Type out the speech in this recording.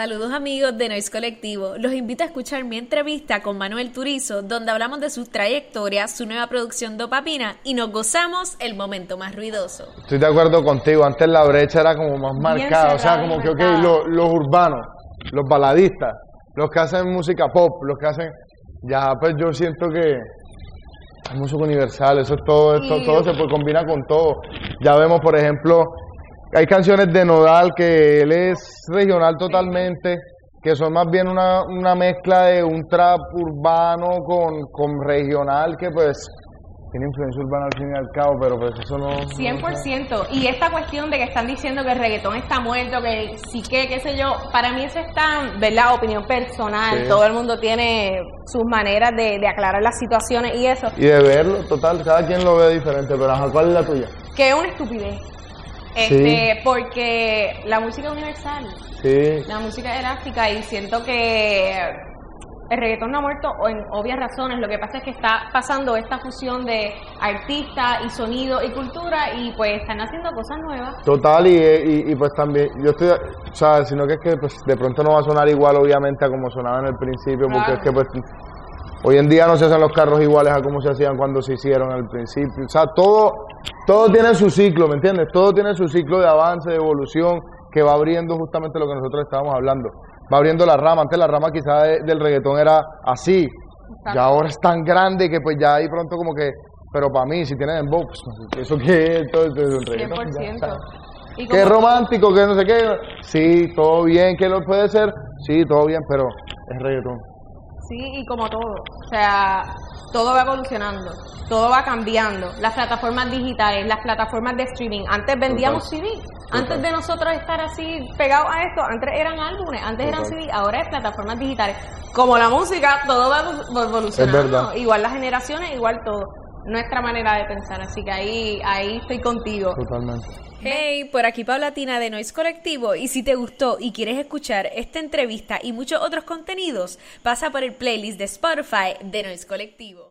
Saludos amigos de Noise Colectivo. Los invito a escuchar mi entrevista con Manuel Turizo, donde hablamos de su trayectoria, su nueva producción Dopapina y nos gozamos el momento más ruidoso. Estoy de acuerdo contigo, antes la brecha era como más marcada, o sea, como que, ok, los, los urbanos, los baladistas, los que hacen música pop, los que hacen, ya pues yo siento que es música universal, eso es todo, esto, todo se puede combinar con todo. Ya vemos, por ejemplo, hay canciones de Nodal que él es regional totalmente, que son más bien una, una mezcla de un trap urbano con, con regional que pues tiene influencia urbana al fin y al cabo, pero pues eso no... 100%. Y esta cuestión de que están diciendo que el reggaetón está muerto, que sí que, qué sé yo, para mí eso está, ¿verdad? Opinión personal. Todo el mundo tiene sus maneras de, de, aclarar las situaciones y eso. Y de verlo, total, cada quien lo ve diferente, pero ¿cuál es la tuya? Que es una estupidez. Este, porque la música es universal. Sí. La música es elástica y siento que el reggaetón no ha muerto en obvias razones. Lo que pasa es que está pasando esta fusión de artista y sonido y cultura y pues están haciendo cosas nuevas. Total, y, y, pues también, yo estoy, o sea, sino que es que pues de pronto no va a sonar igual obviamente a como sonaba en el principio, porque es que pues Hoy en día no se hacen los carros iguales a como se hacían cuando se hicieron al principio. O sea, todo, todo tiene su ciclo, ¿me entiendes? Todo tiene su ciclo de avance, de evolución, que va abriendo justamente lo que nosotros estábamos hablando. Va abriendo la rama. Antes la rama quizá del reggaetón era así. Y ahora es tan grande que pues ya ahí pronto como que... Pero para mí, si tienen box, ¿eso qué es? Todo es un reggaetón. 100%. ¿Qué romántico? que no sé qué? Sí, todo bien. ¿Qué lo puede ser? Sí, todo bien, pero es reggaetón. Sí, y como todo, o sea, todo va evolucionando, todo va cambiando. Las plataformas digitales, las plataformas de streaming. Antes vendíamos CD, antes de nosotros estar así pegados a esto, antes eran álbumes, antes eran CD, ahora es plataformas digitales. Como la música, todo va evolucionando. Igual las generaciones, igual todo. Nuestra manera de pensar, así que ahí, ahí estoy contigo. Totalmente. Hey, por aquí Paulatina de Noise Colectivo y si te gustó y quieres escuchar esta entrevista y muchos otros contenidos, pasa por el playlist de Spotify de Noise Colectivo.